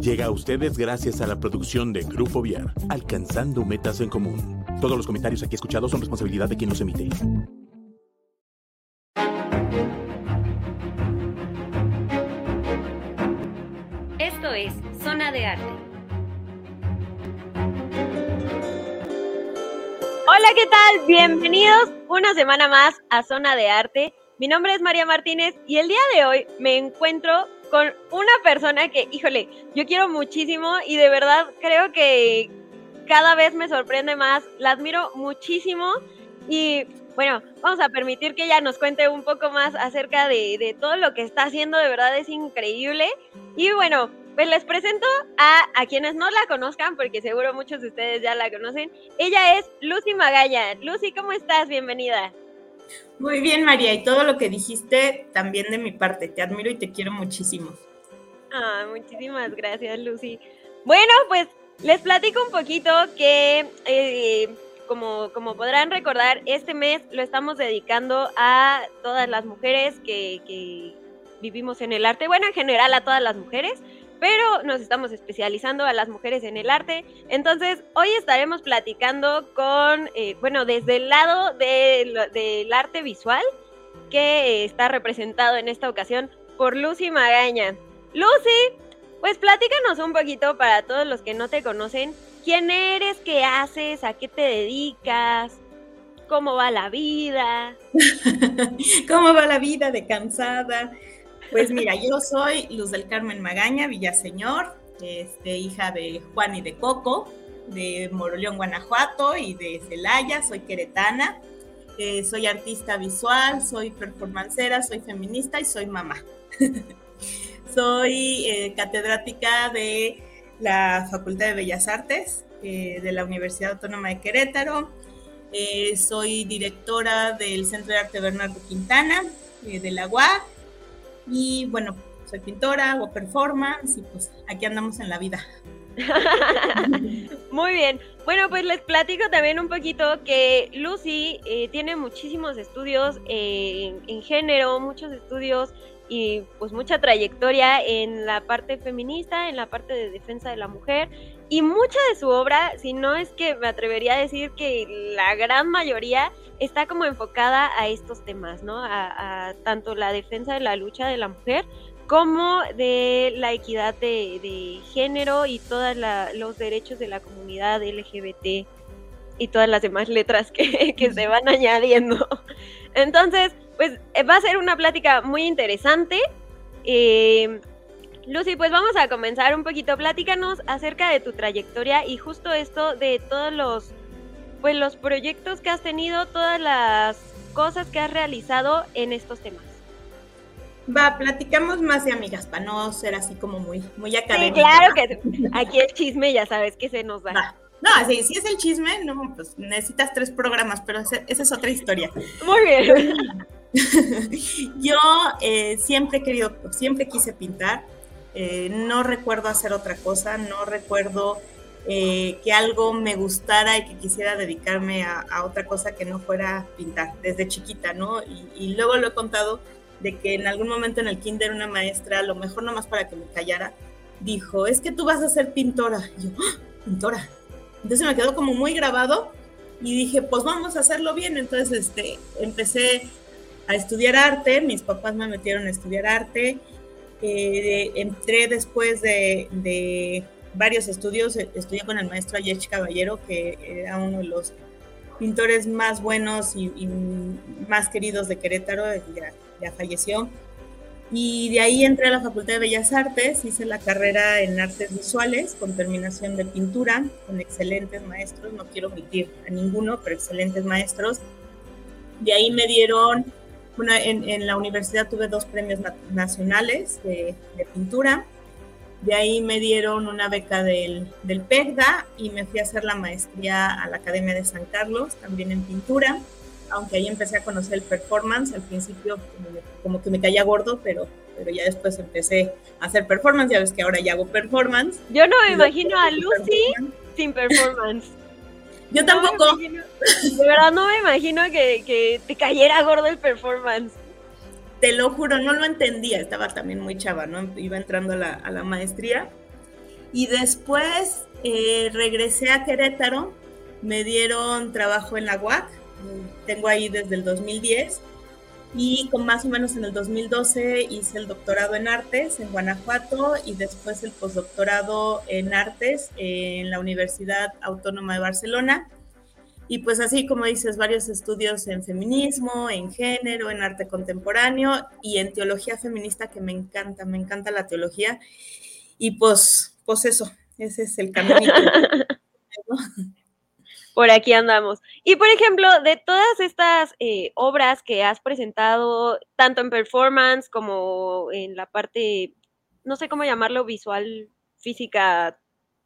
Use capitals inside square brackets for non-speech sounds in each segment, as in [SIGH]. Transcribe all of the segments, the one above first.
llega a ustedes gracias a la producción de Grupo Viar, alcanzando metas en común. Todos los comentarios aquí escuchados son responsabilidad de quien los emite. Esto es Zona de Arte. Hola, ¿qué tal? Bienvenidos una semana más a Zona de Arte. Mi nombre es María Martínez y el día de hoy me encuentro con una persona que, híjole, yo quiero muchísimo y de verdad creo que cada vez me sorprende más, la admiro muchísimo y bueno, vamos a permitir que ella nos cuente un poco más acerca de, todo lo que está haciendo, de verdad es increíble. Y bueno, pues les presento a, a, quienes no la conozcan, porque seguro muchos de ustedes ya la conocen. Ella es Lucy Magalla. Lucy, ¿cómo estás? Bienvenida. Muy bien, María, y todo lo que dijiste también de mi parte. Te admiro y te quiero muchísimo. Ah, muchísimas gracias, Lucy. Bueno, pues les platico un poquito que, eh, como, como podrán recordar, este mes lo estamos dedicando a todas las mujeres que, que vivimos en el arte, bueno, en general a todas las mujeres, pero nos estamos especializando a las mujeres en el arte. Entonces, hoy estaremos platicando con, eh, bueno, desde el lado del arte visual, que está representado en esta ocasión por Lucy Magaña. Lucy, pues platícanos un poquito para todos los que no te conocen, quién eres, qué haces, a qué te dedicas, cómo va la vida. [LAUGHS] ¿Cómo va la vida de cansada? Pues mira, yo soy Luz del Carmen Magaña, Villaseñor, este, hija de Juan y de Coco, de Moroleón, Guanajuato y de Celaya, soy queretana, eh, soy artista visual, soy performancera, soy feminista y soy mamá. [LAUGHS] soy eh, catedrática de la Facultad de Bellas Artes eh, de la Universidad Autónoma de Querétaro, soy directora del Centro de Arte Bernardo Quintana de la UAC y bueno, soy pintora, hago performance y pues aquí andamos en la vida. [LAUGHS] Muy bien. Bueno, pues les platico también un poquito que Lucy eh, tiene muchísimos estudios en, en género, muchos estudios y pues mucha trayectoria en la parte feminista, en la parte de defensa de la mujer y mucha de su obra, si no es que me atrevería a decir que la gran mayoría está como enfocada a estos temas, ¿no? A, tanto la defensa de la lucha de la mujer como de la equidad de, género y todos los derechos de la comunidad LGBT y todas las demás letras [LAUGHS] que, se van añadiendo. Entonces, pues va a ser una plática muy interesante. Eh, Lucy, pues vamos a comenzar un poquito. Platícanos acerca de tu trayectoria y justo esto de todos los pues los proyectos que has tenido, todas las cosas que has realizado en estos temas. Va, platicamos más de amigas para no ser así como muy, muy académico. Sí, claro que [LAUGHS] aquí el chisme ya sabes que se nos da. No, si, si, es el chisme, no, pues necesitas tres programas, pero esa, es otra historia. Muy bien. [LAUGHS] Yo eh, siempre he querido, siempre quise pintar. Eh, no recuerdo hacer otra cosa, no recuerdo eh, que algo me gustara y que quisiera dedicarme a, otra cosa que no fuera pintar desde chiquita, ¿no? Y, luego lo he contado de que en algún momento en el kinder una maestra, a lo mejor nomás para que me callara, dijo, es que tú vas a ser pintora. Y yo, ¡Ah! pintora. Entonces me quedó como muy grabado y dije, pues vamos a hacerlo bien. Entonces este, empecé a estudiar arte, mis papás me metieron a estudiar arte, eh, entré después de varios estudios. Eh, estudié con el maestro Ayech Caballero, que era uno de los pintores más buenos y, más queridos de Querétaro, ya, ya, falleció. Y de ahí entré a la Facultad de Bellas Artes, hice la carrera en artes visuales con terminación de pintura, con excelentes maestros, no quiero omitir a ninguno, pero excelentes maestros. De ahí me dieron, bueno, en, en la universidad tuve dos premios nacionales de, de pintura De ahí me dieron una beca del, del PEGDA y me fui a hacer la maestría a la Academia de San Carlos, también en pintura, aunque ahí empecé a conocer el performance. Al principio como, que me caía gordo, pero, pero ya después empecé a hacer performance. Ya ves que ahora ya hago performance. Yo no me imagino a Lucy sin performance. Yo tampoco. de verdad no me imagino que, que, te cayera gordo el performance. Te lo juro, no lo entendía, estaba también muy chava, ¿no? Iba entrando a la, a la maestría. Y después eh, regresé a Querétaro, me dieron trabajo en la UAC, tengo ahí desde el 2010 y con más o menos en el 2012 hice el doctorado en artes en Guanajuato y después el postdoctorado en artes en la Universidad Autónoma de Barcelona. Y pues así como dices, varios estudios en feminismo, en género, en arte contemporáneo y en teología feminista que me encanta, me encanta la teología. Y pues, pues eso, ese es el camino. [LAUGHS] por aquí andamos. Y por ejemplo, de todas estas eh, obras que has presentado, tanto en performance como en la parte, no sé cómo llamarlo, visual, física,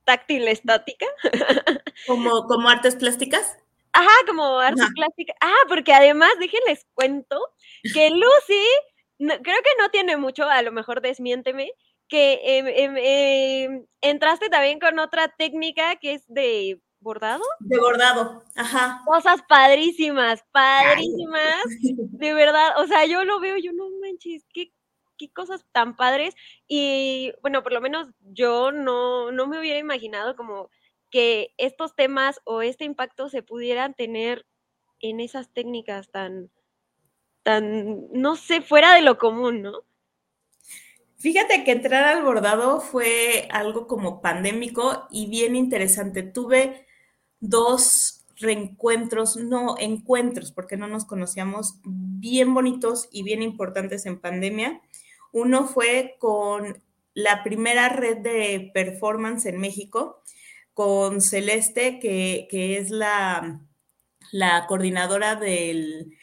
táctil, estática. [LAUGHS] ¿Como, como artes plásticas? Ajá, como artes plásticas. Ah, porque además, déjenles cuento que [LAUGHS] Lucy, creo que no tiene mucho, a lo mejor desmiénteme, que em, em, em, entraste también con otra técnica que es de bordado. De bordado, ajá. Cosas padrísimas, padrísimas, de verdad. O sea, yo lo veo, yo no manches, qué, qué cosas tan padres. Y bueno, por lo menos yo no, no me hubiera imaginado como que estos temas o este impacto se pudieran tener en esas técnicas tan, tan, no sé, fuera de lo común, ¿no? Fíjate que entrar al bordado fue algo como pandémico y bien interesante. Tuve dos reencuentros, no encuentros, porque no nos conocíamos, bien bonitos y bien importantes en pandemia. Uno fue con la primera red de performance en México, con Celeste, que, es la, la coordinadora del,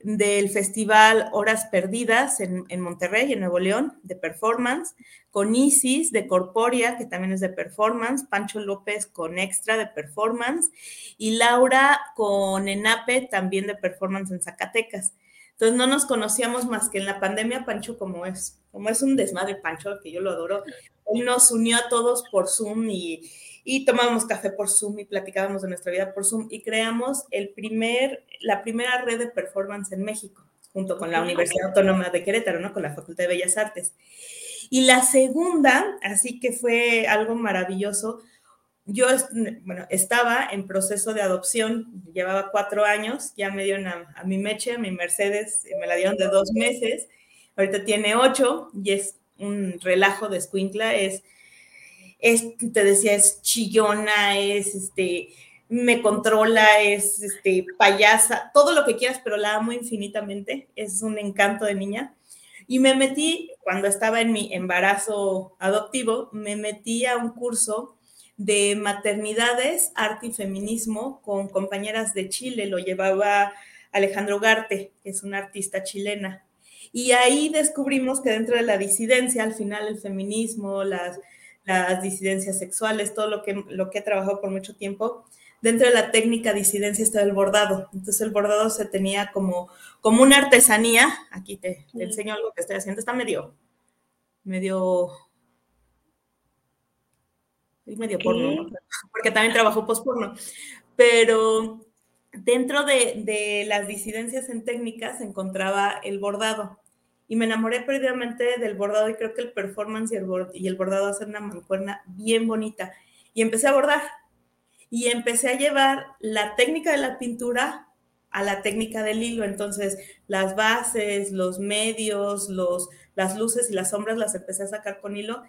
del Festival Horas Perdidas en, Monterrey, en Nuevo León, de performance, con Isis de Corporia, que también es de performance, Pancho López con Extra de performance, y Laura con Enape, también de performance en Zacatecas. Entonces no nos conocíamos más que en la pandemia, Pancho, como es, como es un desmadre, Pancho, que yo lo adoro, él nos unió a todos por Zoom y, y tomábamos café por Zoom y platicábamos de nuestra vida por Zoom y creamos el primer, la primera red de performance en México, junto con la Universidad Autónoma de Querétaro, ¿no? Con la Facultad de Bellas Artes. Y la segunda, así que fue algo maravilloso, yo bueno, estaba en proceso de adopción, llevaba cuatro años, ya me dieron a, a mi Meche, a mi Mercedes, me la dieron de dos meses, ahorita tiene ocho y es un relajo de escuincla, es es, te decía, es chillona, es este, me controla, es este, payasa, todo lo que quieras, pero la amo infinitamente, es un encanto de niña. Y me metí, cuando estaba en mi embarazo adoptivo, me metí a un curso de maternidades, arte y feminismo con compañeras de Chile, lo llevaba Alejandro Garte, que es una artista chilena. Y ahí descubrimos que dentro de la disidencia, al final el feminismo, las, las disidencias sexuales, todo lo que, lo que he trabajado por mucho tiempo. Dentro de la técnica disidencia está el bordado. Entonces el bordado se tenía como, como una artesanía. Aquí te, enseño algo que estoy haciendo. Está medio, medio, medio porno, porque también trabajo post-porno. Pero dentro de, de, las disidencias en técnicas se encontraba el bordado y me enamoré perdidamente del bordado y creo que el performance y el, bordado hacen una mancuerna bien bonita. Y empecé a bordar y empecé a llevar la técnica de la pintura a la técnica del hilo. Entonces, las bases, los medios, los, las luces y las sombras las empecé a sacar con hilo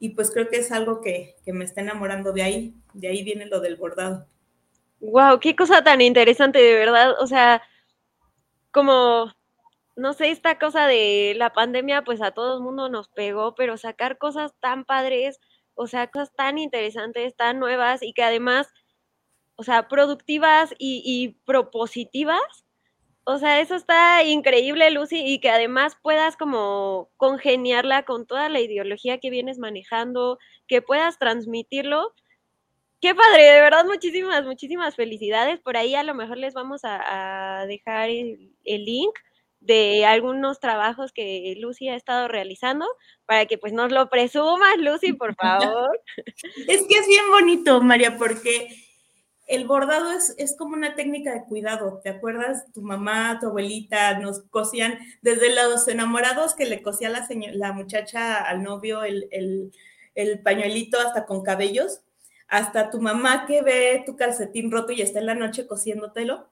y pues creo que es algo que, que me está enamorando de ahí. De ahí viene lo del bordado. Wow, qué cosa tan interesante, de verdad. O sea, como no sé, esta cosa de la pandemia, pues a todo el mundo nos pegó, pero sacar cosas tan padres, o sea, cosas tan interesantes, tan nuevas y que además, o sea, productivas y, propositivas, O sea, eso está increíble, Lucy, y que además puedas como congeniarla con toda la ideología que vienes manejando, que puedas transmitirlo. Qué padre, de verdad, muchísimas, muchísimas felicidades. Por ahí a lo mejor les vamos a, dejar el, link de algunos trabajos que Lucy ha estado realizando para que pues nos lo presumas, Lucy, por [LAUGHS] favor. Es que es bien bonito, María, porque el bordado es, es, como una técnica de cuidado. ¿Te acuerdas? Tu mamá, tu abuelita nos cosían desde los enamorados que le cosía la, la muchacha al novio el, el, el, pañuelito hasta con cabellos, hasta tu mamá que ve tu calcetín roto y está en la noche cosiéndotelo.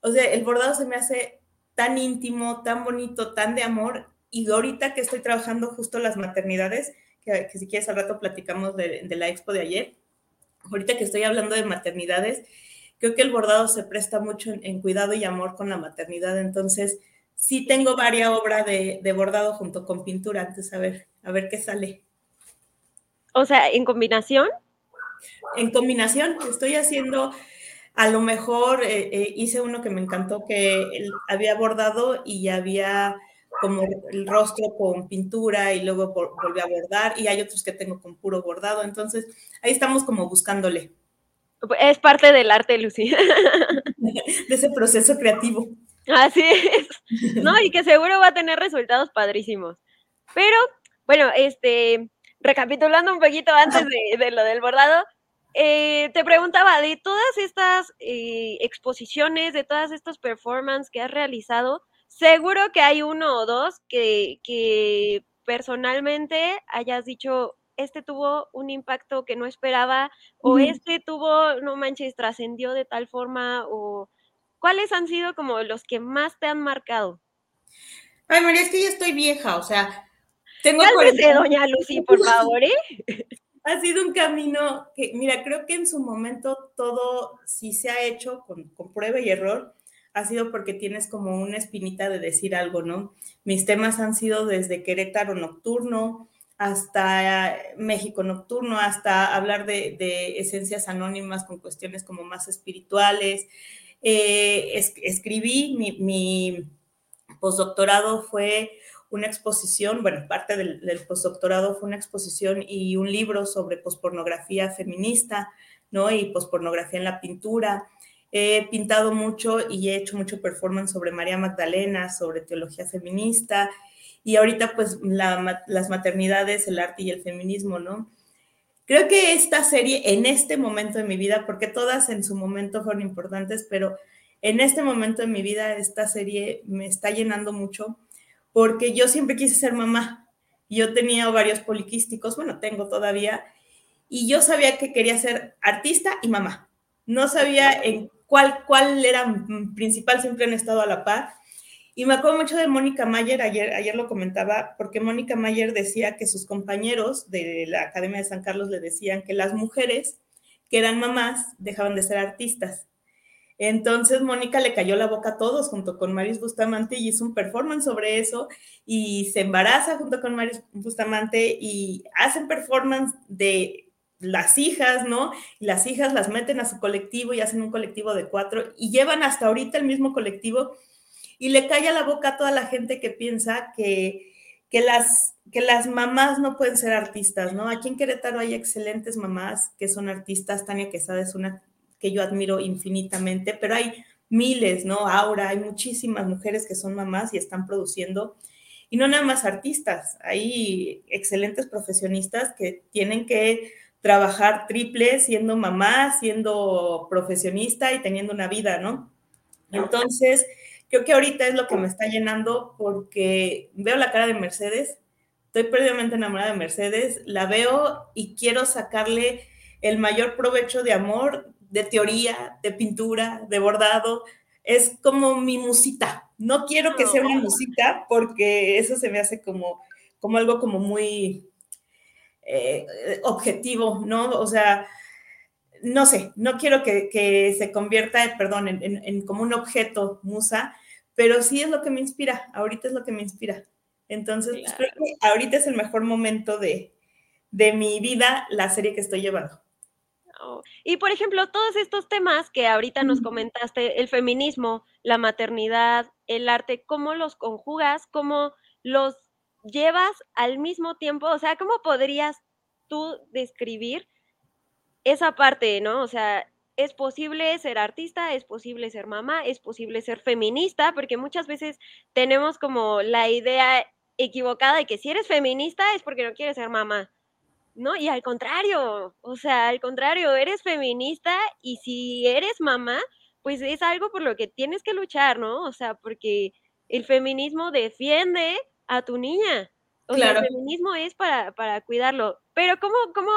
O sea, el bordado se me hace tan íntimo, tan bonito, tan de amor. Y ahorita que estoy trabajando justo las maternidades, que, que si quieres al rato platicamos de, de la expo de ayer, ahorita que estoy hablando de maternidades, creo que el bordado se presta mucho en, cuidado y amor con la maternidad, entonces sí tengo varias obras de, bordado junto con pintura, antes a ver, a ver qué sale. O sea, ¿en combinación? En combinación, estoy haciendo, a lo mejor eh, eh, hice uno que me encantó, que había bordado y había como el rostro con pintura y luego volví a bordar y hay otros que tengo con puro bordado, entonces ahí estamos como buscándole. Es parte del arte, Lucy. [LAUGHS] De ese proceso creativo. Así es. No, y que seguro va a tener resultados padrísimos. Pero, bueno, este, recapitulando un poquito antes de, lo del bordado, eh, te preguntaba, de todas estas eh, exposiciones, de todas estas performances que has realizado, Seguro que hay uno o dos que, que personalmente hayas dicho, este tuvo un impacto que no esperaba, o este tuvo, no manches, trascendió de tal forma, o cuáles han sido como los que más te han marcado. Ay, María, es que ya estoy vieja, o sea, tengo que doña Lucy, por favor, ¿eh? [LAUGHS] ha sido un camino que, mira, creo que en su momento todo sí se ha hecho con, con prueba y error, ha sido porque tienes como una espinita de decir algo, ¿no? Mis temas han sido desde Querétaro Nocturno hasta México Nocturno, hasta hablar de, esencias anónimas con cuestiones como más espirituales. Eh, escribí, mi, postdoctorado fue una exposición, bueno, parte del, del, postdoctorado fue una exposición y un libro sobre pospornografía feminista, ¿no? Y pospornografía en la pintura. He pintado mucho y he hecho mucho performance sobre María Magdalena, sobre teología feminista y ahorita pues las maternidades, el arte y el feminismo, ¿no? Creo que esta serie en este momento de mi vida, porque todas en su momento fueron importantes, pero en este momento de mi vida esta serie me está llenando mucho porque yo siempre quise ser mamá. Yo tenía varios poliquísticos, bueno, tengo todavía, y yo sabía que quería ser artista y mamá. No sabía en cuál, cuál era principal, siempre han estado a la par. Y me acuerdo mucho de Mónica Mayer, ayer, ayer lo comentaba, porque Mónica Mayer decía que sus compañeros de la Academia de San Carlos le decían que las mujeres que eran mamás dejaban de ser artistas. Entonces Mónica le cayó la boca a todos junto con Maris Bustamante y hizo un performance sobre eso y se embaraza junto con Maris Bustamante y hacen performance de las hijas, ¿no? Y las hijas las meten a su colectivo y hacen un colectivo de cuatro y llevan hasta ahorita el mismo colectivo y le calla la boca a toda la gente que piensa que, que, las, que las mamás no pueden ser artistas, ¿no? Aquí en Querétaro hay excelentes mamás que son artistas, Tania Quesada es una que yo admiro infinitamente, pero hay miles, ¿no? Aura, hay muchísimas mujeres que son mamás y están produciendo. Y no nada más artistas, hay excelentes profesionistas que tienen que trabajar triple siendo mamá, siendo profesionista y teniendo una vida, ¿no? Entonces, creo que ahorita es lo que me está llenando porque veo la cara de Mercedes, estoy perdidamente enamorada de Mercedes, la veo y quiero sacarle el mayor provecho de amor, de teoría, de pintura, de bordado. Es como mi musita. No quiero que sea una musita porque eso se me hace como, como algo como muy, eh, objetivo, ¿no? O sea, no sé, no quiero que, se convierta, perdón, en, como un objeto musa, pero sí es lo que me inspira, ahorita es lo que me inspira. Entonces, pues, creo que ahorita es el mejor momento de, de mi vida, la serie que estoy llevando. Oh, y por ejemplo, todos estos temas que ahorita nos comentaste, el feminismo, la maternidad, el arte, ¿cómo los conjugas? ¿Cómo los llevas al mismo tiempo? O sea, ¿cómo podrías tú describir esa parte, ¿no? O sea, es posible ser artista, es posible ser mamá, es posible ser feminista, porque muchas veces tenemos como la idea equivocada de que si eres feminista es porque no quieres ser mamá. No, y al contrario, o sea, al contrario, eres feminista y si eres mamá, pues es algo por lo que tienes que luchar, ¿no? O sea, porque el feminismo defiende a tu niña. O sea, el feminismo es para, para cuidarlo. Pero ¿cómo, cómo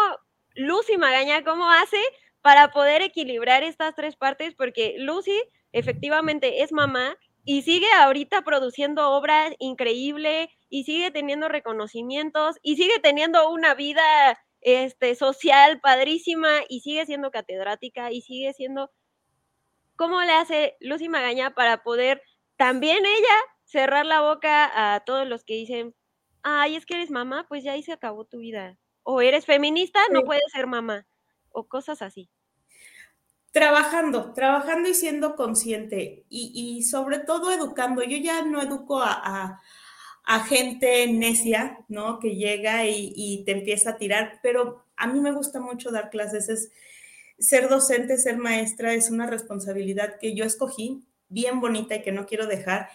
Lucy Magaña, cómo hace para poder equilibrar estas tres partes? Porque Lucy efectivamente es mamá y sigue ahorita produciendo obras increíble y sigue teniendo reconocimientos y sigue teniendo una vida este, social padrísima y sigue siendo catedrática y sigue siendo... ¿Cómo le hace Lucy Magaña para poder también ella cerrar la boca a todos los que dicen, ay, es que eres mamá, pues ya ahí se acabó tu vida? O eres feminista, no puedes ser mamá, o cosas así. Trabajando, trabajando y siendo consciente y, sobre todo educando. Yo ya no educo a, gente necia, ¿no? Que llega y, te empieza a tirar, pero a mí me gusta mucho dar clases. Es, ser docente, ser maestra es una responsabilidad que yo escogí, bien bonita y que no quiero dejar.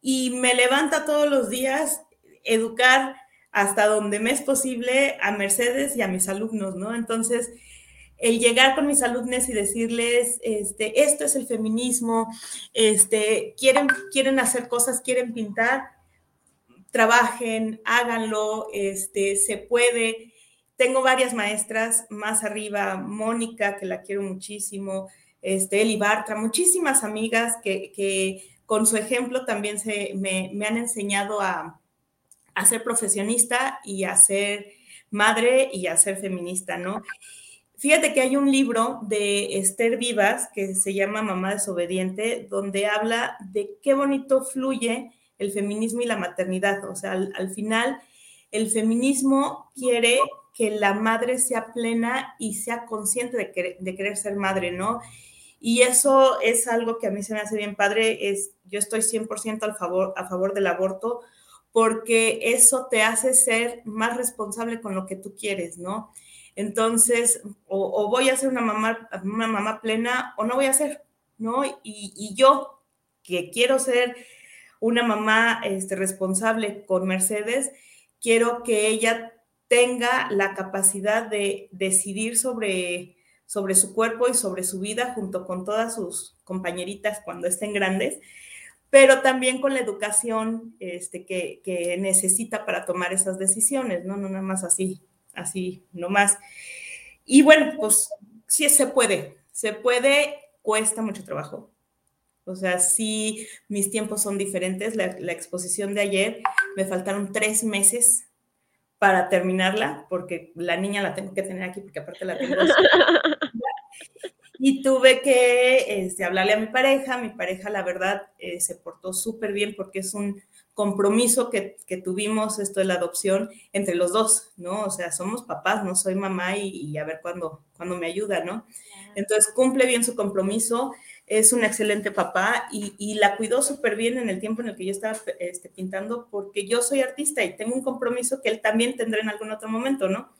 Y me levanta todos los días educar hasta donde me es posible a Mercedes y a mis alumnos, ¿no? Entonces, el llegar con mis alumnos y decirles, este, esto es el feminismo, este, quieren, quieren hacer cosas, quieren pintar, trabajen, háganlo, este, se puede. Tengo varias maestras más arriba, Mónica, que la quiero muchísimo, este, Eli Bartra, muchísimas amigas que, con su ejemplo también se, me, han enseñado a, a, ser profesionista y a ser madre y a ser feminista, ¿no? Fíjate que hay un libro de Esther Vivas que se llama Mamá desobediente, donde habla de qué bonito fluye el feminismo y la maternidad. O sea, al, final, el feminismo quiere que la madre sea plena y sea consciente de, querer ser madre, ¿no? Y eso es algo que a mí se me hace bien padre, es yo estoy 100% al favor, a favor del aborto porque eso te hace ser más responsable con lo que tú quieres, ¿no? Entonces, o, voy a ser una mamá, una mamá plena o no voy a ser, ¿no? Y, yo, que quiero ser una mamá este, responsable con Mercedes, quiero que ella tenga la capacidad de decidir sobre, sobre su cuerpo y sobre su vida junto con todas sus compañeritas cuando estén grandes, pero también con la educación este, que, necesita para tomar esas decisiones, ¿no? No nada más así así nomás. Y bueno, pues sí se puede, se puede, cuesta mucho trabajo. O sea, sí, mis tiempos son diferentes. La, exposición de ayer me faltaron tres meses para terminarla, porque la niña la tengo que tener aquí, porque aparte la tengo. [LAUGHS] y tuve que este, hablarle a mi pareja. Mi pareja, la verdad, eh, se portó súper bien porque es un compromiso que, tuvimos esto de la adopción entre los dos, ¿no? O sea, somos papás, no soy mamá y, a ver cuándo, cuándo me ayuda, ¿no? Entonces cumple bien su compromiso, es un excelente papá y, la cuidó súper bien en el tiempo en el que yo estaba este, pintando porque yo soy artista y tengo un compromiso que él también tendrá en algún otro momento, ¿no?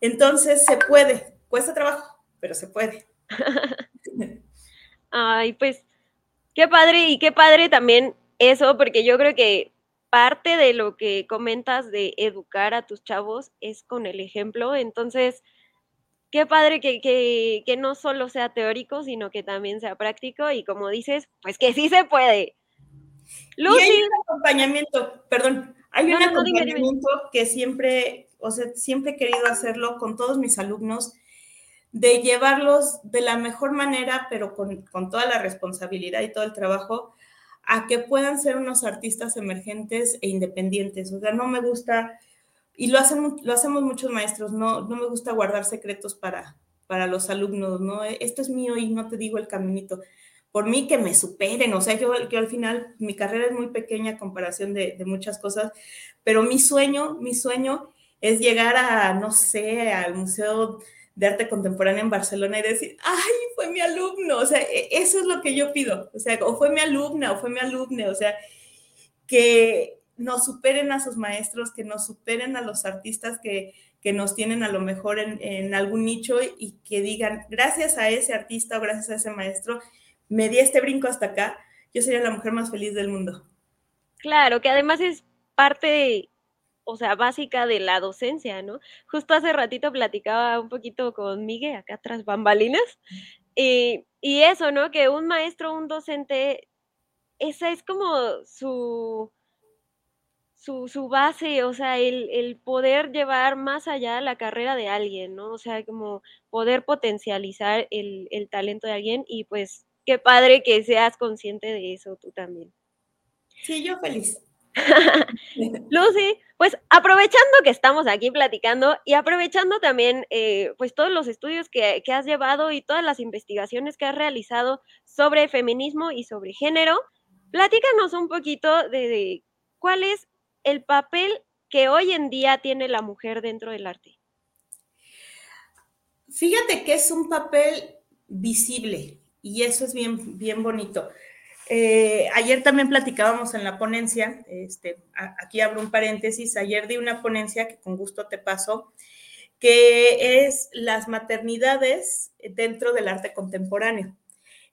Entonces se puede, cuesta trabajo, pero se puede. [LAUGHS] Ay, pues qué padre y qué padre también eso, porque yo creo que parte de lo que comentas de educar a tus chavos es con el ejemplo. Entonces, qué padre que, que, no solo sea teórico, sino que también sea práctico y como dices, pues que sí se puede. Lucy. Y hay un acompañamiento, perdón, hay un acompañamiento que siempre, o sea, siempre he querido hacerlo con todos mis alumnos, de llevarlos de la mejor manera, pero con, con toda la responsabilidad y todo el trabajo, a que puedan ser unos artistas emergentes e independientes. O sea, no me gusta, y lo, lo hacemos muchos maestros, no, no me gusta guardar secretos para, para los alumnos, ¿no? Esto es mío y no te digo el caminito. Por mí que me superen, o sea, yo, yo al final, mi carrera es muy pequeña a comparación de, de muchas cosas, pero mi sueño, mi sueño es llegar a, no sé, al Museo de arte contemporáneo en Barcelona y decir, ay, fue mi alumno, o sea, e, eso es lo que yo pido, o sea, o fue mi alumna, o fue mi alumne, o sea, que nos superen a sus maestros, que nos superen a los artistas que, que nos tienen a lo mejor en, algún nicho y que digan, gracias a ese artista o gracias a ese maestro, me di este brinco hasta acá, yo sería la mujer más feliz del mundo. Claro, que además es parte, o sea, básica de la docencia, ¿no? Justo hace ratito platicaba un poquito con Miguel, acá tras bambalinas, y, y eso, ¿no? Que un maestro, un docente, esa es como su su, su base, o sea, el, el, poder llevar más allá la carrera de alguien, ¿no? O sea, como poder potencializar el, el talento de alguien y pues qué padre que seas consciente de eso tú también. Sí, yo feliz. [LAUGHS] Lucy, pues aprovechando que estamos aquí platicando y aprovechando también eh, pues todos los estudios que, que, has llevado y todas las investigaciones que has realizado sobre feminismo y sobre género, platícanos un poquito de, de cuál es el papel que hoy en día tiene la mujer dentro del arte? Fíjate que es un papel visible y eso es bien, bien bonito. Eh, ayer también platicábamos en la ponencia, este, aquí abro un paréntesis, ayer di una ponencia que con gusto te paso, que es las maternidades dentro del arte contemporáneo.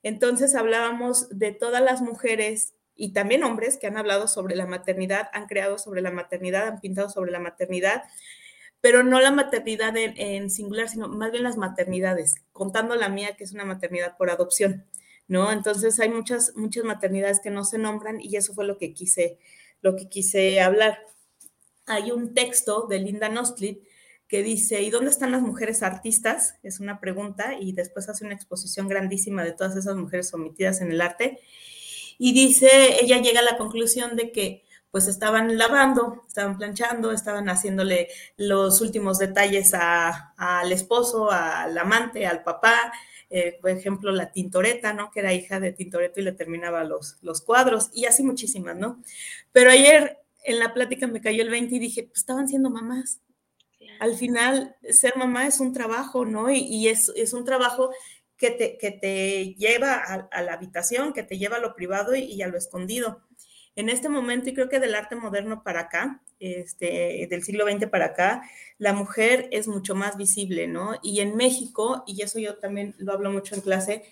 Entonces hablábamos de todas las mujeres y también hombres que han hablado sobre la maternidad, han creado sobre la maternidad, han pintado sobre la maternidad, pero no la maternidad en, singular, sino más bien las maternidades, contando la mía, que es una maternidad por adopción, ¿no? Entonces hay muchas, muchas maternidades que no se nombran y eso fue lo que quise, lo que quise hablar. Hay un texto de Linda Nostlit que dice, ¿y dónde están las mujeres artistas? Es una pregunta y después hace una exposición grandísima de todas esas mujeres omitidas en el arte y dice, ella llega a la conclusión de que pues estaban lavando, estaban planchando, estaban haciéndole los últimos detalles al esposo, al amante, al papá, eh, por ejemplo, la Tintoreta, ¿no? Que era hija de Tintoretto y le terminaba los, los cuadros, y así muchísimas, ¿no? Pero ayer en la plática me cayó el 20 y dije, pues estaban siendo mamás. Al final, ser mamá es un trabajo, ¿no? Y, y es, es, un trabajo que te, que te lleva a, la habitación, que te lleva a lo privado y, a lo escondido. En este momento, y creo que del arte moderno para acá, este, del siglo XX para acá, la mujer es mucho más visible, ¿no? Y en México, y eso yo también lo hablo mucho en clase,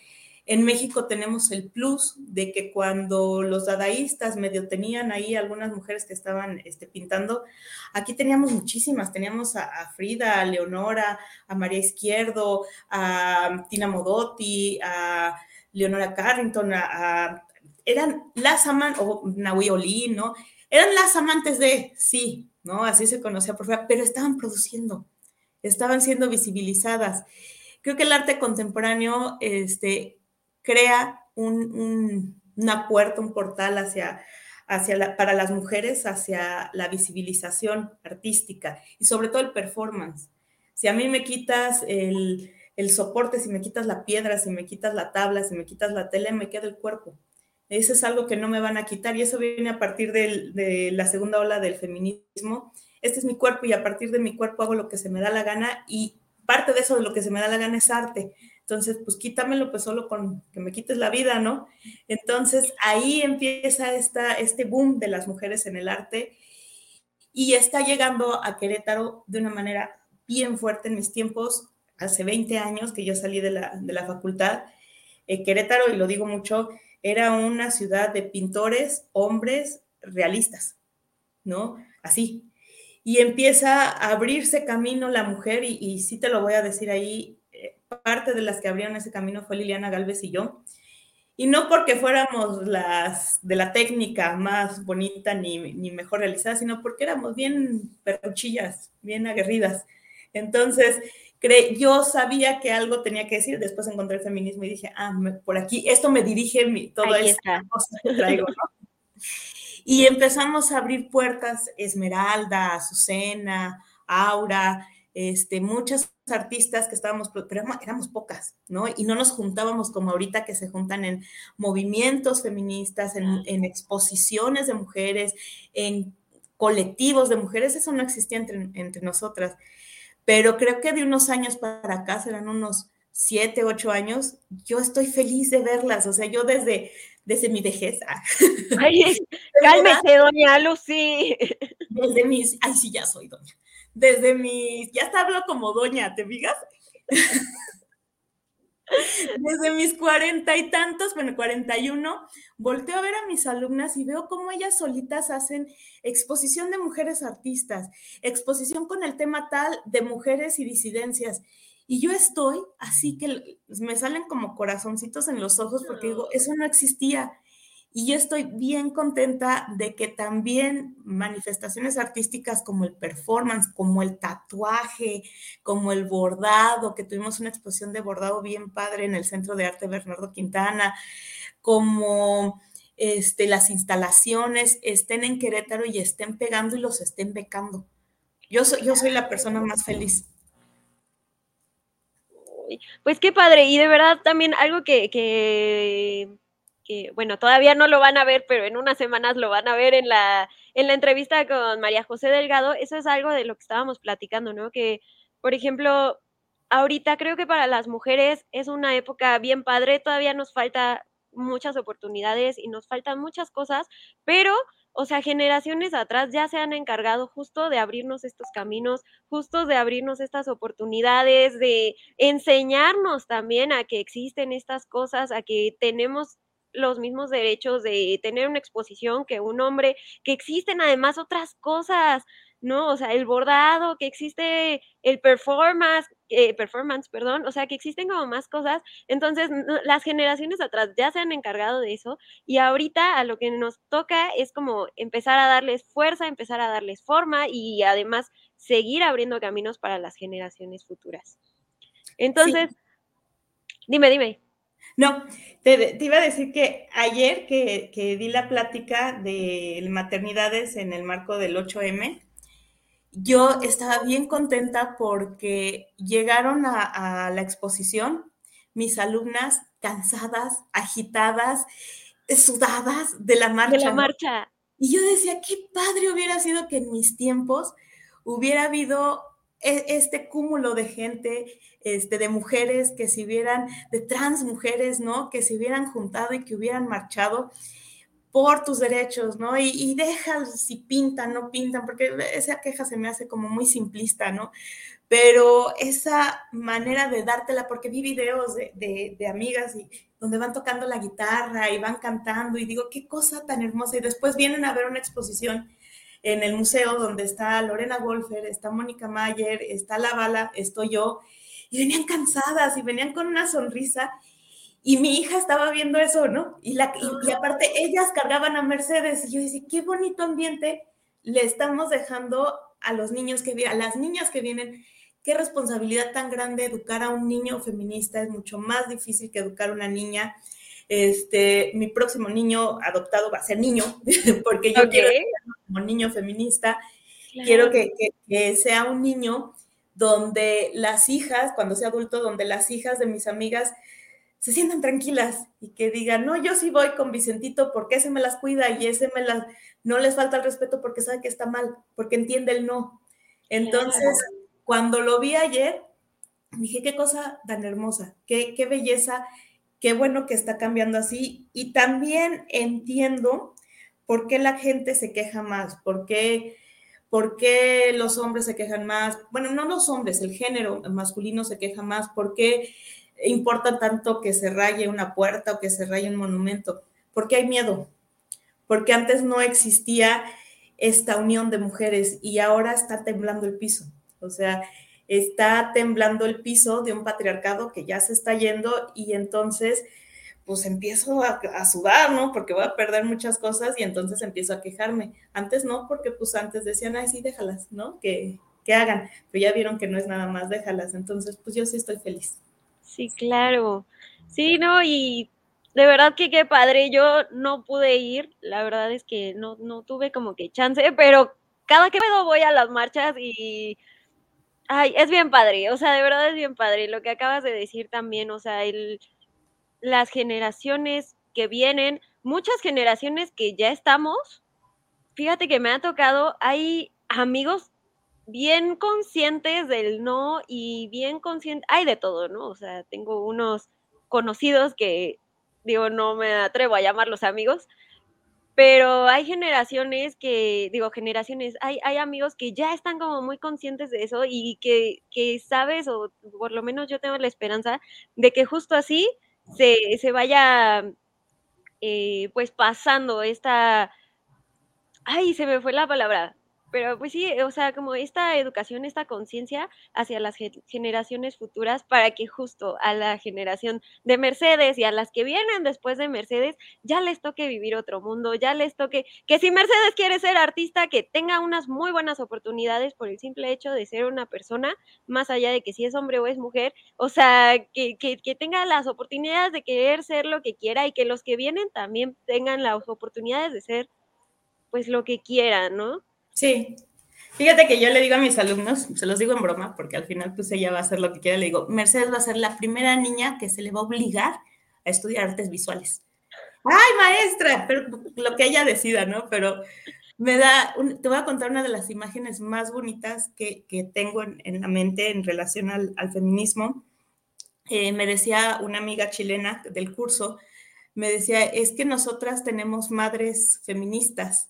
en México tenemos el plus de que cuando los dadaístas medio tenían ahí algunas mujeres que estaban este, pintando, aquí teníamos muchísimas, teníamos a, a, Frida, a Leonora, a María Izquierdo, a Tina Modotti, a Leonora Carrington, eran las amantes, o Nahui Olin, ¿no? Eran las amantes de, sí, ¿no? Así se conocía por fuera, pero estaban produciendo, estaban siendo visibilizadas. Creo que el arte contemporáneo, este, crea un, una puerta, un portal hacia, hacia la, para las mujeres, hacia la visibilización artística y sobre todo el performance. Si a mí me quitas el, el soporte, si me quitas la piedra, si me quitas la tabla, si me quitas la tele, me queda el cuerpo. Eso es algo que no me van a quitar y eso viene a partir de, de la segunda ola del feminismo. Este es mi cuerpo y a partir de mi cuerpo hago lo que se me da la gana y parte de eso de lo que se me da la gana es arte. Entonces, pues quítamelo pues solo con que me quites la vida, ¿no? Entonces, ahí empieza esta, este boom de las mujeres en el arte y está llegando a Querétaro de una manera bien fuerte en mis tiempos, hace 20 años que yo salí de la, de la facultad. Eh, Querétaro, y lo digo mucho, era una ciudad de pintores, hombres realistas, ¿no? Así. Y empieza a abrirse camino la mujer, y, y sí te lo voy a decir ahí, parte de las que abrieron ese camino fue Liliana Galvez y yo. Y no porque fuéramos las de la técnica más bonita ni, ni mejor realizada, sino porque éramos bien perruchillas, bien aguerridas. Entonces, yo sabía que algo tenía que decir, después encontré el feminismo y dije, ah, por aquí, esto me dirige mi, todo esto que traigo, ¿no? Y empezamos a abrir puertas, Esmeralda, Azucena, Aura, este, muchas artistas que estábamos, pero éramos pocas, ¿no? Y no nos juntábamos como ahorita que se juntan en movimientos feministas, en, exposiciones de mujeres, en colectivos de mujeres, eso no existía entre, entre nosotras. pero creo que de unos años para acá, serán unos siete, ocho años, yo estoy feliz de verlas, o sea, yo desde, desde mi vejez. Ah, ay, [LAUGHS] cálmese, doña Lucy. Desde mis, ay, sí, ya soy doña. Desde mis, ya está hablo como doña, ¿te fijas? [LAUGHS] Desde mis cuarenta y tantos, bueno, cuarenta y uno, volteo a ver a mis alumnas y veo cómo ellas solitas hacen exposición de mujeres artistas, exposición con el tema tal de mujeres y disidencias. Y yo estoy así que me salen como corazoncitos en los ojos porque digo, eso no existía. Y yo estoy bien contenta de que también manifestaciones artísticas como el performance, como el tatuaje, como el bordado, que tuvimos una exposición de bordado bien padre en el Centro de Arte Bernardo Quintana, como este, las instalaciones estén en Querétaro y estén pegando y los estén becando. Yo soy, yo soy la persona más feliz. Pues qué padre, y de verdad también algo que, que bueno, todavía no lo van a ver, pero en unas semanas lo van a ver en la, en la entrevista con María José Delgado, eso es algo de lo que estábamos platicando, ¿no? Que, por ejemplo, ahorita creo que para las mujeres es una época bien padre, todavía nos falta muchas oportunidades y nos faltan muchas cosas, pero o sea, generaciones atrás ya se han encargado justo de abrirnos estos caminos, justo de abrirnos estas oportunidades, de enseñarnos también a que existen estas cosas, a que tenemos los mismos derechos de tener una exposición que un hombre, que existen además otras cosas, ¿no? O sea, el bordado, que existe el performance, eh, performance, perdón, o sea, que existen como más cosas. Entonces, las generaciones atrás ya se han encargado de eso y ahorita a lo que nos toca es como empezar a darles fuerza, empezar a darles forma y además seguir abriendo caminos para las generaciones futuras. Entonces, dime, dime. No, te, iba a decir que ayer que, di la plática de maternidades en el marco del 8M, yo estaba bien contenta porque llegaron a, la exposición mis alumnas cansadas, agitadas, sudadas de la marcha. De la marcha. Y yo decía, qué padre hubiera sido que en mis tiempos hubiera habido este cúmulo de gente, este, de mujeres que se hubieran, de trans mujeres, ¿no? Que se hubieran juntado y que hubieran marchado por tus derechos, ¿no? Y, y deja si pintan, no pintan, porque esa queja se me hace como muy simplista, ¿no? Pero esa manera de dártela, porque vi videos de, de, de amigas y donde van tocando la guitarra y van cantando y digo, qué cosa tan hermosa. Y después vienen a ver una exposición en el museo donde está Lorena Wolfer, está Mónica Mayer, está La Bala, estoy yo, y venían cansadas y venían con una sonrisa. Y mi hija estaba viendo eso, ¿no? Y, la, y, aparte ellas cargaban a Mercedes. Y yo decía, qué bonito ambiente le estamos dejando a los niños que vienen, a las niñas que vienen. Qué responsabilidad tan grande educar a un niño feminista. Es mucho más difícil que educar a una niña. Este, mi próximo niño adoptado va a ser niño, [LAUGHS] porque yo quiero como niño feminista, quiero que, sea un niño donde las hijas, cuando sea adulto, donde las hijas de mis amigas se sientan tranquilas y que digan, no, yo sí voy con Vicentito porque ese me las cuida y ese me las, no les falta el respeto porque sabe que está mal, porque entiende el no. Entonces, cuando lo vi ayer, dije, qué cosa tan hermosa, qué, qué belleza qué bueno que está cambiando así. Y también entiendo por qué la gente se queja más, por qué, por qué los hombres se quejan más. Bueno, no los hombres, el género masculino se queja más, por qué importa tanto que se raye una puerta o que se raye un monumento, porque hay miedo, porque antes no existía esta unión de mujeres y ahora está temblando el piso. O sea, está temblando el piso de un patriarcado que ya se está yendo y entonces pues empiezo a, sudar, ¿no? Porque voy a perder muchas cosas y entonces empiezo a quejarme. Antes no, porque pues antes decían, ay, sí, déjalas, ¿no? Que, que hagan, pero ya vieron que no es nada más, déjalas. Entonces, pues yo sí estoy feliz. Sí, claro. Sí, no, y de verdad que qué padre. Yo no pude ir, la verdad es que no, no tuve como que chance, pero cada que puedo voy a las marchas y Ay, es bien padre, o sea, de verdad es bien padre. Lo que acabas de decir también, o sea, el, las generaciones que vienen, muchas generaciones que ya estamos, fíjate que me ha tocado, hay amigos bien conscientes del no y bien conscientes, hay de todo, ¿no? O sea, tengo unos conocidos que, digo, no me atrevo a llamarlos amigos, pero hay generaciones que, digo, generaciones, hay, hay amigos que ya están como muy conscientes de eso y que, que sabes, o por lo menos yo tengo la esperanza de que justo así se, se vaya eh, pues pasando esta, ay, se me fue la palabra, pero pues sí, o sea, como esta educación, esta conciencia hacia las generaciones futuras para que justo a la generación de Mercedes y a las que vienen después de Mercedes ya les toque vivir otro mundo, ya les toque que si Mercedes quiere ser artista, que tenga unas muy buenas oportunidades por el simple hecho de ser una persona, más allá de que si es hombre o es mujer, o sea, que, que, que tenga las oportunidades de querer ser lo que quiera y que los que vienen también tengan las oportunidades de ser pues lo que quieran, ¿no? Sí. Fíjate que yo le digo a mis alumnos, se los digo en broma, porque al final pues ella va a hacer lo que quiera, le digo, Mercedes va a ser la primera niña que se le va a obligar a estudiar artes visuales. ¡Ay, maestra! Pero lo que ella decida, ¿no? Pero me da, te voy a contar una de las imágenes más bonitas que, tengo en, la mente en relación al, feminismo. Eh, me decía una amiga chilena del curso, me decía, es que nosotras tenemos madres feministas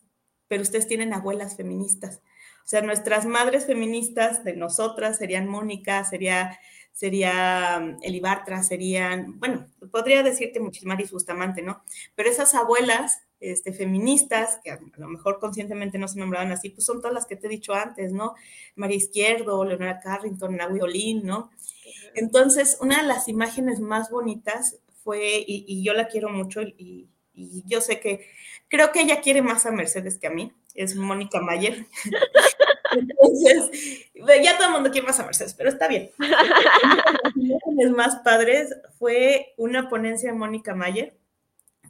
pero ustedes tienen abuelas feministas. O sea, nuestras madres feministas de nosotras serían Mónica, sería, sería um, Elibartra, serían, bueno, podría decirte Muchilmaris Bustamante, ¿no? Pero esas abuelas este, feministas, que a lo mejor conscientemente no se nombraban así, pues son todas las que te he dicho antes, ¿no? María Izquierdo, Leonora Carrington, Nahui Olin, ¿no? Entonces, una de las imágenes más bonitas fue, y, yo la quiero mucho, y, y yo sé que creo que ella quiere más a Mercedes que a mí, es Mónica Mayer. [LAUGHS] Entonces, ya todo el mundo quiere más a Mercedes, pero está bien. Los más padres fue una ponencia de Mónica Mayer.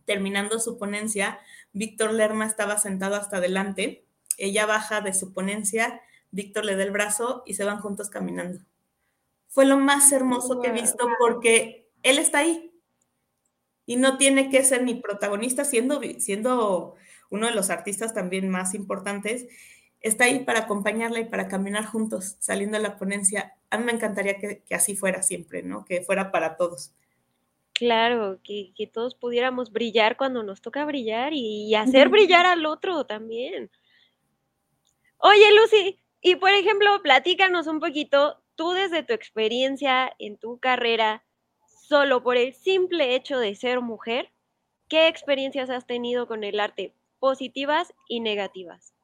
Terminando su ponencia, Víctor Lerma estaba sentado hasta adelante. Ella baja de su ponencia, Víctor le da el brazo y se van juntos caminando. Fue lo más hermoso que he visto porque él está ahí, y no tiene que ser ni protagonista, siendo, siendo uno de los artistas también más importantes, está ahí para acompañarla y para caminar juntos, saliendo de la ponencia. A mí me encantaría que, así fuera siempre, ¿no? Que fuera para todos. Claro, que, todos pudiéramos brillar cuando nos toca brillar y, hacer brillar al otro también. Oye, Lucy, y por ejemplo, platícanos un poquito, tú desde tu experiencia en tu carrera, solo por el simple hecho de ser mujer, ¿qué experiencias has tenido con el arte? Positivas y negativas.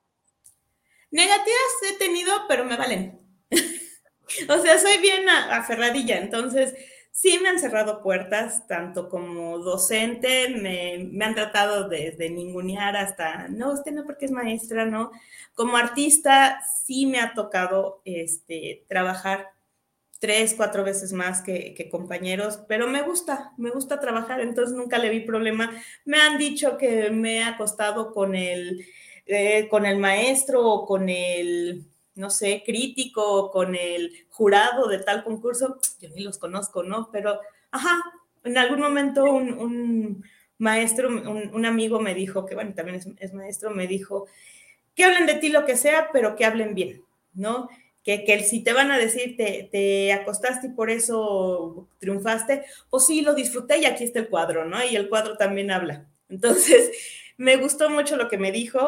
Negativas he tenido, pero me valen. [LAUGHS] o sea, soy bien aferradilla, entonces sí me han cerrado puertas, tanto como docente, me, han tratado de, ningunear hasta, no, usted no porque es maestra, ¿no? Como artista sí me ha tocado este, trabajar tres, cuatro veces más que, compañeros, pero me gusta, me gusta trabajar, entonces nunca le vi problema. Me han dicho que me he acostado con el, eh, con el maestro o con el, no sé, crítico, con el jurado de tal concurso, yo ni los conozco, ¿no? Pero, ajá, en algún momento un, maestro, un, amigo me dijo, que bueno, también es, es maestro, me dijo, que hablen de ti lo que sea, pero que hablen bien, ¿no? Que, si te van a decir te, te, acostaste y por eso triunfaste, pues sí, lo disfruté y aquí está el cuadro, ¿no? Y el cuadro también habla. Entonces, [LAUGHS] me gustó mucho lo que me dijo,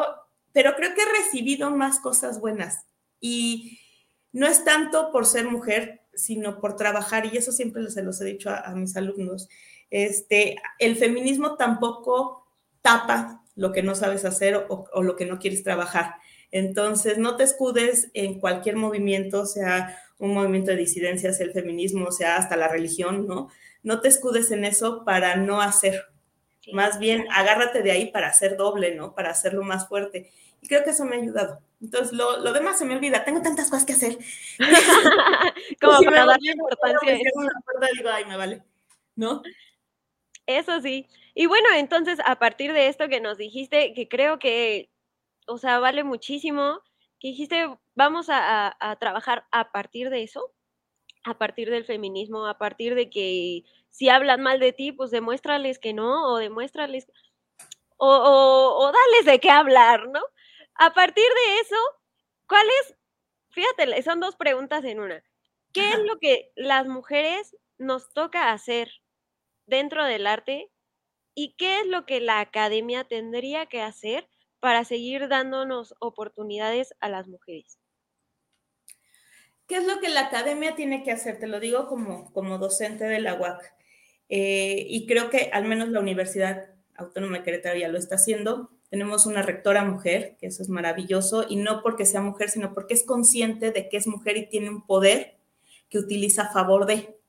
pero creo que he recibido más cosas buenas y no es tanto por ser mujer, sino por trabajar, y eso siempre se los he dicho a, mis alumnos. Este, el feminismo tampoco tapa lo que no sabes hacer o lo que no quieres trabajar entonces, no te escudes en cualquier movimiento, sea un movimiento de disidencia, sea el feminismo, sea hasta la religión, ¿no? No te escudes en eso para no hacer. Más bien, agárrate de ahí para hacer doble, ¿no? Para hacerlo más fuerte. Y creo que eso me ha ayudado. Entonces, lo, demás se me olvida. Tengo tantas cosas que hacer. [LAUGHS] [LAUGHS] Como para darle importancia. digo, ay, me vale. ¿No? Eso sí. Y bueno, entonces, a partir de esto que nos dijiste, que creo que o sea, vale muchísimo, que dijiste, vamos a, trabajar a partir de eso, a partir del feminismo, a partir de que si hablan mal de ti, pues demuéstrales que no, o demuéstrales, o, o, o dales de qué hablar, ¿no? A partir de eso, ¿cuáles fíjate, son dos preguntas en una. ¿Qué es lo que las mujeres nos toca hacer dentro del arte y qué es lo que la academia tendría que hacer para seguir dándonos oportunidades a las mujeres? ¿Qué es lo que la academia tiene que hacer? Te lo digo como, como docente de la UAC. Eh, y creo que al menos la Universidad Autónoma de Querétaro ya lo está haciendo. Tenemos una rectora mujer, que eso es maravilloso, y no porque sea mujer, sino porque es consciente de que es mujer y tiene un poder que utiliza a favor de,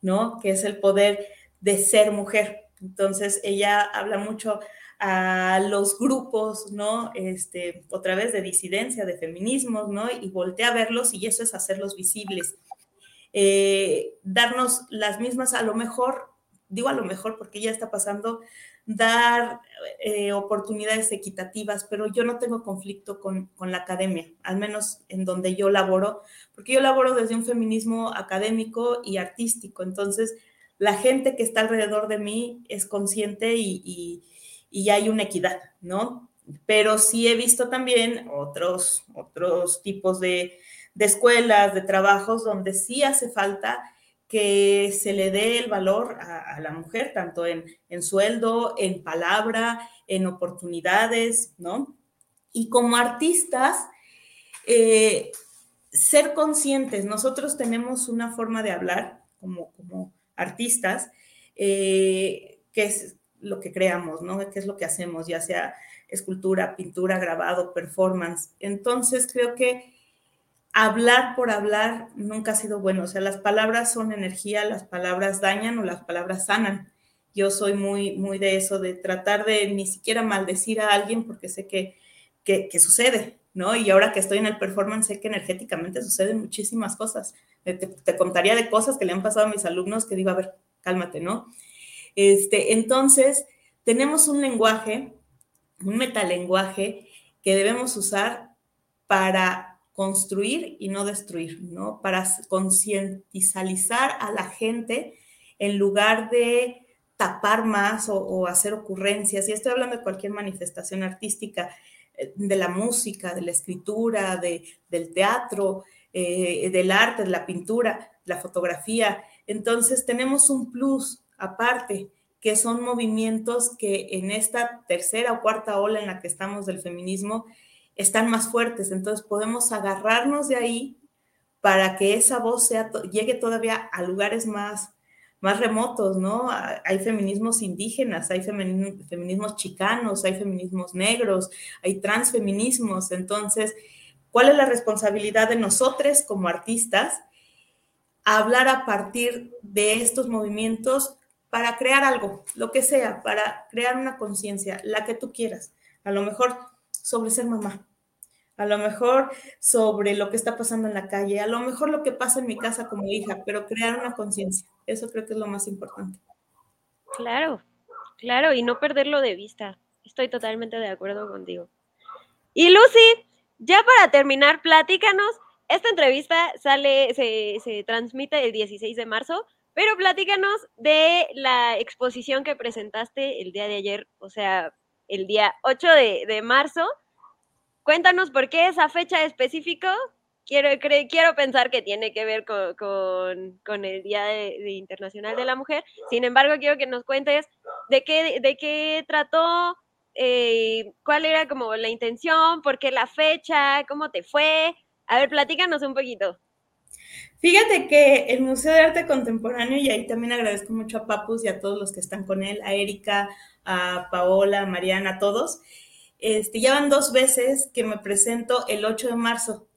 ¿no? Que es el poder de ser mujer. Entonces, ella habla mucho a los grupos, ¿no? Este, otra vez de disidencia, de feminismos, ¿no? Y voltea a verlos y eso es hacerlos visibles. Eh, darnos las mismas, a lo mejor, digo a lo mejor porque ya está pasando, dar eh, oportunidades equitativas, pero yo no tengo conflicto con, con, la academia, al menos en donde yo laboro, porque yo laboro desde un feminismo académico y artístico, entonces la gente que está alrededor de mí es consciente y, y, hay una equidad, ¿no? Pero sí he visto también otros, otros tipos de, de escuelas, de trabajos donde sí hace falta que se le dé el valor a, la mujer, tanto en, en, sueldo, en palabra, en oportunidades, ¿no? Y como artistas, eh, ser conscientes, nosotros tenemos una forma de hablar como, como artistas, eh, que es lo que creamos, ¿no? ¿Qué es lo que hacemos, ya sea escultura, pintura, grabado, performance. Entonces, creo que hablar por hablar nunca ha sido bueno. O sea, las palabras son energía, las palabras dañan o las palabras sanan. Yo soy muy, muy de eso, de tratar de ni siquiera maldecir a alguien porque sé que, que, sucede, ¿no? Y ahora que estoy en el performance, sé que energéticamente suceden muchísimas cosas. Te, te, contaría de cosas que le han pasado a mis alumnos que digo, a ver, cálmate, ¿no? Este, entonces, tenemos un lenguaje, un metalenguaje que debemos usar para construir y no destruir, ¿no? Para concientizar a la gente en lugar de tapar más o, hacer ocurrencias. Y estoy hablando de cualquier manifestación artística, eh, de la música, de la escritura, de, del teatro, eh, del arte, de la pintura, la fotografía. Entonces tenemos un plus aparte, que son movimientos que en esta tercera o cuarta ola en la que estamos del feminismo, están más fuertes. Entonces podemos agarrarnos de ahí para que esa voz llegue todavía a lugares más, más remotos, ¿no? Hay feminismos indígenas, hay feminismos chicanos, hay feminismos negros, hay transfeminismos. Entonces, ¿cuál es la responsabilidad de nosotros como artistas? Hablar a partir de estos movimientos para crear algo, lo que sea, para crear una conciencia, la que tú quieras. A lo mejor sobre ser mamá, a lo mejor sobre lo que está pasando en la calle, a lo mejor lo que pasa en mi casa como hija, pero crear una conciencia. Eso creo que es lo más importante. Claro, claro, y no perderlo de vista. Estoy totalmente de acuerdo contigo. Y Lucy, ya para terminar, platícanos. Esta entrevista sale, se, se transmite el 16 de marzo, pero platícanos de la exposición que presentaste el día de ayer, o sea, el día 8 de, de marzo Cuéntanos por qué esa fecha específica. Quiero, quiero pensar que tiene que ver con, el Día de, Internacional de la Mujer. Sin embargo, quiero que nos cuentes de qué, de qué trató, eh, cuál era como la intención, por qué la fecha, cómo te fue. A ver, platícanos un poquito. Fíjate que el Museo de Arte Contemporáneo, y ahí también agradezco mucho a Papus y a todos los que están con él, a Erika, a Paola, a Mariana, a todos, este, ya van dos veces que me presento el 8 de marzo.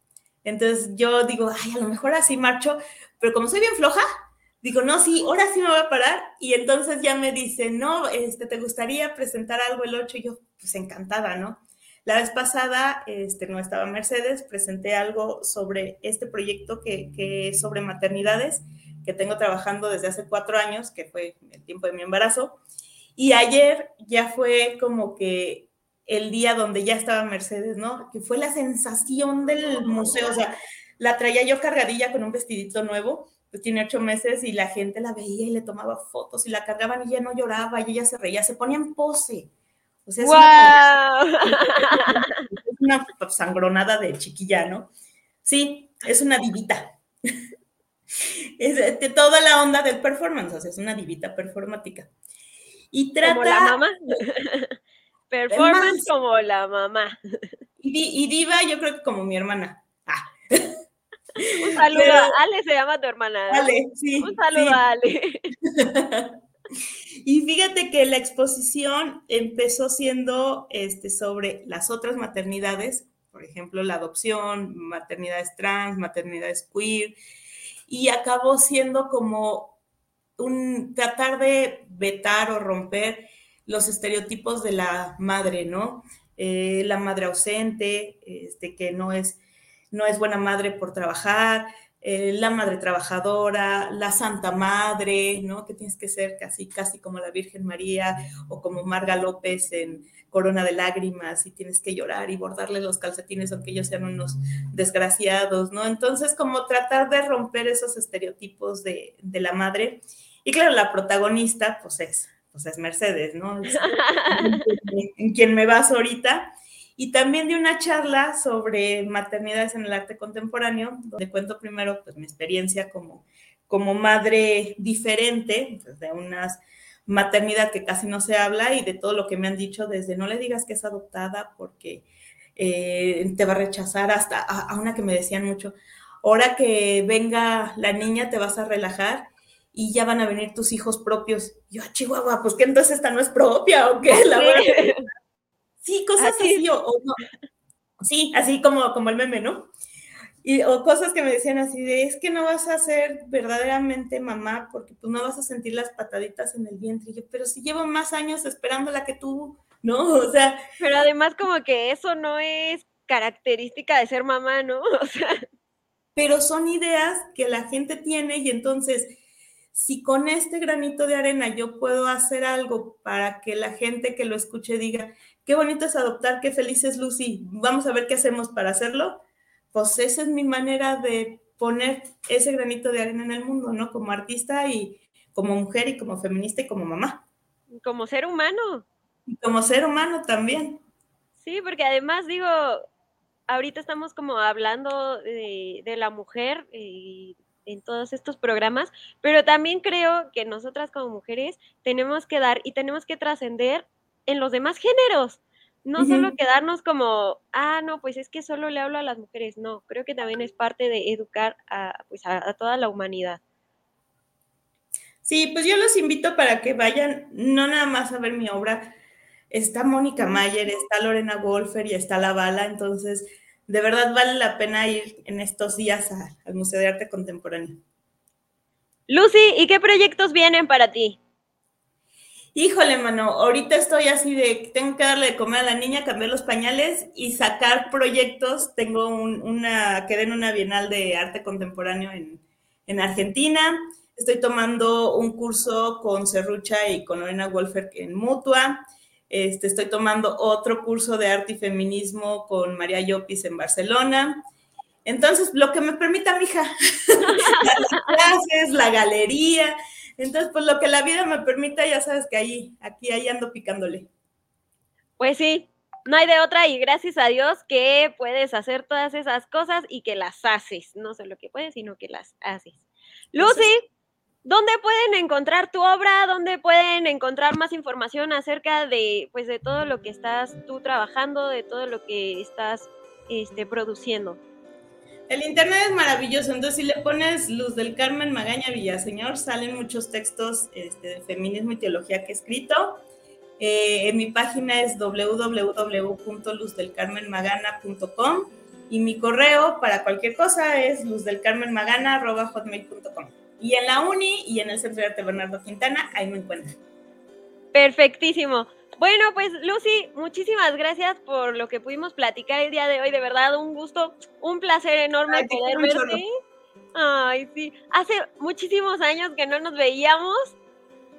Entonces yo digo, ay, a lo mejor así marcho, pero como soy bien floja, digo, no, sí, ahora sí me voy a parar. Y entonces ya me dice, no, este, ¿te gustaría presentar algo el 8? Y yo, pues encantada, ¿no? La vez pasada este, no estaba Mercedes, presenté algo sobre este proyecto que, que es sobre maternidades, que tengo trabajando desde hace cuatro años, que fue el tiempo de mi embarazo. Y ayer ya fue como que el día donde ya estaba Mercedes, ¿no? Que fue la sensación del museo, o sea, la traía yo cargadilla con un vestidito nuevo, pues tiene ocho meses y la gente la veía y le tomaba fotos y la cargaban y ella no lloraba y ella se reía, se ponía en pose. O sea, es [LAUGHS] una, sangronada de chiquilla, ¿no? Sí, es una divita. [LAUGHS] es de, toda la onda del performance, o sea, es una divita performática. Y trata... [LAUGHS] Como la mamá. performance como la mamá. Y, diva, yo creo que como mi hermana. Ah. Un saludo, a Ale se llama tu hermana. Ale, sí. Un saludo a Ale. [LAUGHS] Y fíjate que la exposición empezó siendo este, sobre las otras maternidades, por ejemplo, la adopción, maternidades trans, maternidades queer, y acabó siendo como un tratar de vetar o romper los estereotipos de la madre, ¿no? Eh, la madre ausente, este, que no es, no es buena madre por trabajar, eh, la madre trabajadora, la Santa Madre, ¿no? Que tienes que ser casi, casi como la Virgen María o como Marga López en Corona de Lágrimas y tienes que llorar y bordarle los calcetines aunque ellos sean unos desgraciados, ¿no? Entonces, como tratar de romper esos estereotipos de, de la madre. Y claro, la protagonista, pues es, pues es Mercedes, ¿no? [LAUGHS] en quien me vas ahorita y también de una charla sobre maternidades en el arte contemporáneo, donde cuento primero pues, mi experiencia como, como madre diferente, pues, de una maternidad que casi no se habla y de todo lo que me han dicho desde no le digas que es adoptada porque eh, te va a rechazar, hasta a, una que me decían mucho, ahora que venga la niña te vas a relajar y ya van a venir tus hijos propios. yo, ah, Chihuahua, pues que entonces esta no es propia o qué, la verdad. [LAUGHS] Sí, cosas así, o, no. Sí, así como, como el meme, ¿no? Y, o cosas que me decían así de, es que no vas a ser verdaderamente mamá porque pues no vas a sentir las pataditas en el vientre. Y yo, pero si llevo más años esperándola que tú, ¿no? [LAUGHS] O sea... Pero además como que eso no es característica de ser mamá, ¿no? [LAUGHS] O sea... Pero son ideas que la gente tiene y entonces si con este granito de arena yo puedo hacer algo para que la gente que lo escuche diga, qué bonito es adoptar, qué feliz es Lucy, vamos a ver qué hacemos para hacerlo, pues esa es mi manera de poner ese granito de arena en el mundo, ¿no? Como artista y como mujer y como feminista y como mamá. Como ser humano. Y como ser humano también. Sí, porque además digo, ahorita estamos como hablando de, de la mujer y en todos estos programas, pero también creo que nosotras como mujeres tenemos que dar y tenemos que trascender en los demás géneros. No solo quedarnos como, ah, no, pues es que solo le hablo a las mujeres. No, creo que también es parte de educar a, pues a, toda la humanidad. Sí, pues yo los invito para que vayan, no nada más a ver mi obra. Está Mónica Mayer, está Lorena Wolfer y está La Bala, entonces de verdad vale la pena ir en estos días al Museo de Arte Contemporáneo. Lucy, ¿y qué proyectos vienen para ti? Híjole, mano, ahorita estoy así de tengo que darle de comer a la niña, cambiar los pañales y sacar proyectos. Tengo una, quedé en una bienal de arte contemporáneo en, en Argentina. Estoy tomando un curso con Serrucha y con Lorena Wolfer en Mutua. Este, estoy tomando otro curso de arte y feminismo con María Llopis en Barcelona. Entonces, lo que me permita, mija, [LAUGHS] las clases, la galería. Entonces, pues lo que la vida me permita, ya sabes que ahí, aquí, ahí ando picándole. Pues sí, no hay de otra y gracias a Dios que puedes hacer todas esas cosas y que las haces. No sé lo que puedes, sino que las haces. Lucy, ¿Dónde pueden encontrar tu obra? ¿Dónde pueden encontrar más información acerca de, pues, de todo lo que estás tú trabajando, de todo lo que estás este, produciendo? El internet es maravilloso, entonces si le pones Luz del Carmen Magaña Villaseñor, salen muchos textos este, de feminismo y teología que he escrito. Eh, en mi página es www.luzdelcarmenmagana.com y mi correo para cualquier cosa es luzdelcarmenmagana.hotmail.com. Y en la uni y en el Centro de Arte Bernardo Quintana, ahí me encuentran. Perfectísimo. Bueno, pues Lucy, muchísimas gracias por lo que pudimos platicar el día de hoy. De verdad, un gusto, un placer enorme poder verte. Ay, sí. Hace muchísimos años que no nos veíamos,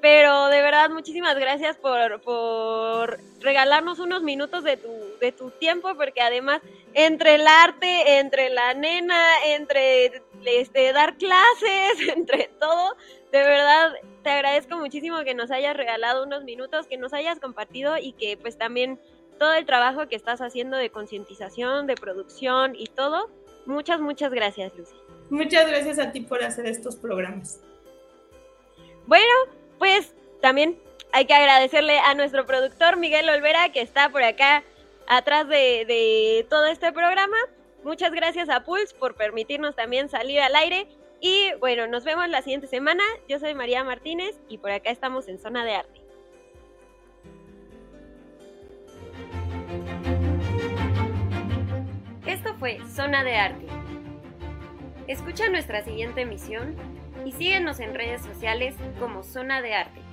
pero de verdad, muchísimas gracias por, por regalarnos unos minutos de tu, de tu tiempo, porque además, entre el arte, entre la nena, entre este, dar clases, [LAUGHS] entre todo. De verdad, te agradezco muchísimo que nos hayas regalado unos minutos, que nos hayas compartido y que pues también todo el trabajo que estás haciendo de concientización, de producción y todo, Muchas, muchas gracias, Lucy. Muchas gracias a ti por hacer estos programas. Bueno, pues también hay que agradecerle a nuestro productor Miguel Olvera que está por acá atrás de, de todo este programa. Muchas gracias a Pulse por permitirnos también salir al aire. Y bueno, nos vemos la siguiente semana. Yo soy María Martínez y por acá estamos en Zona de Arte. Esto fue Zona de Arte. Escucha nuestra siguiente emisión y síguenos en redes sociales como Zona de Arte.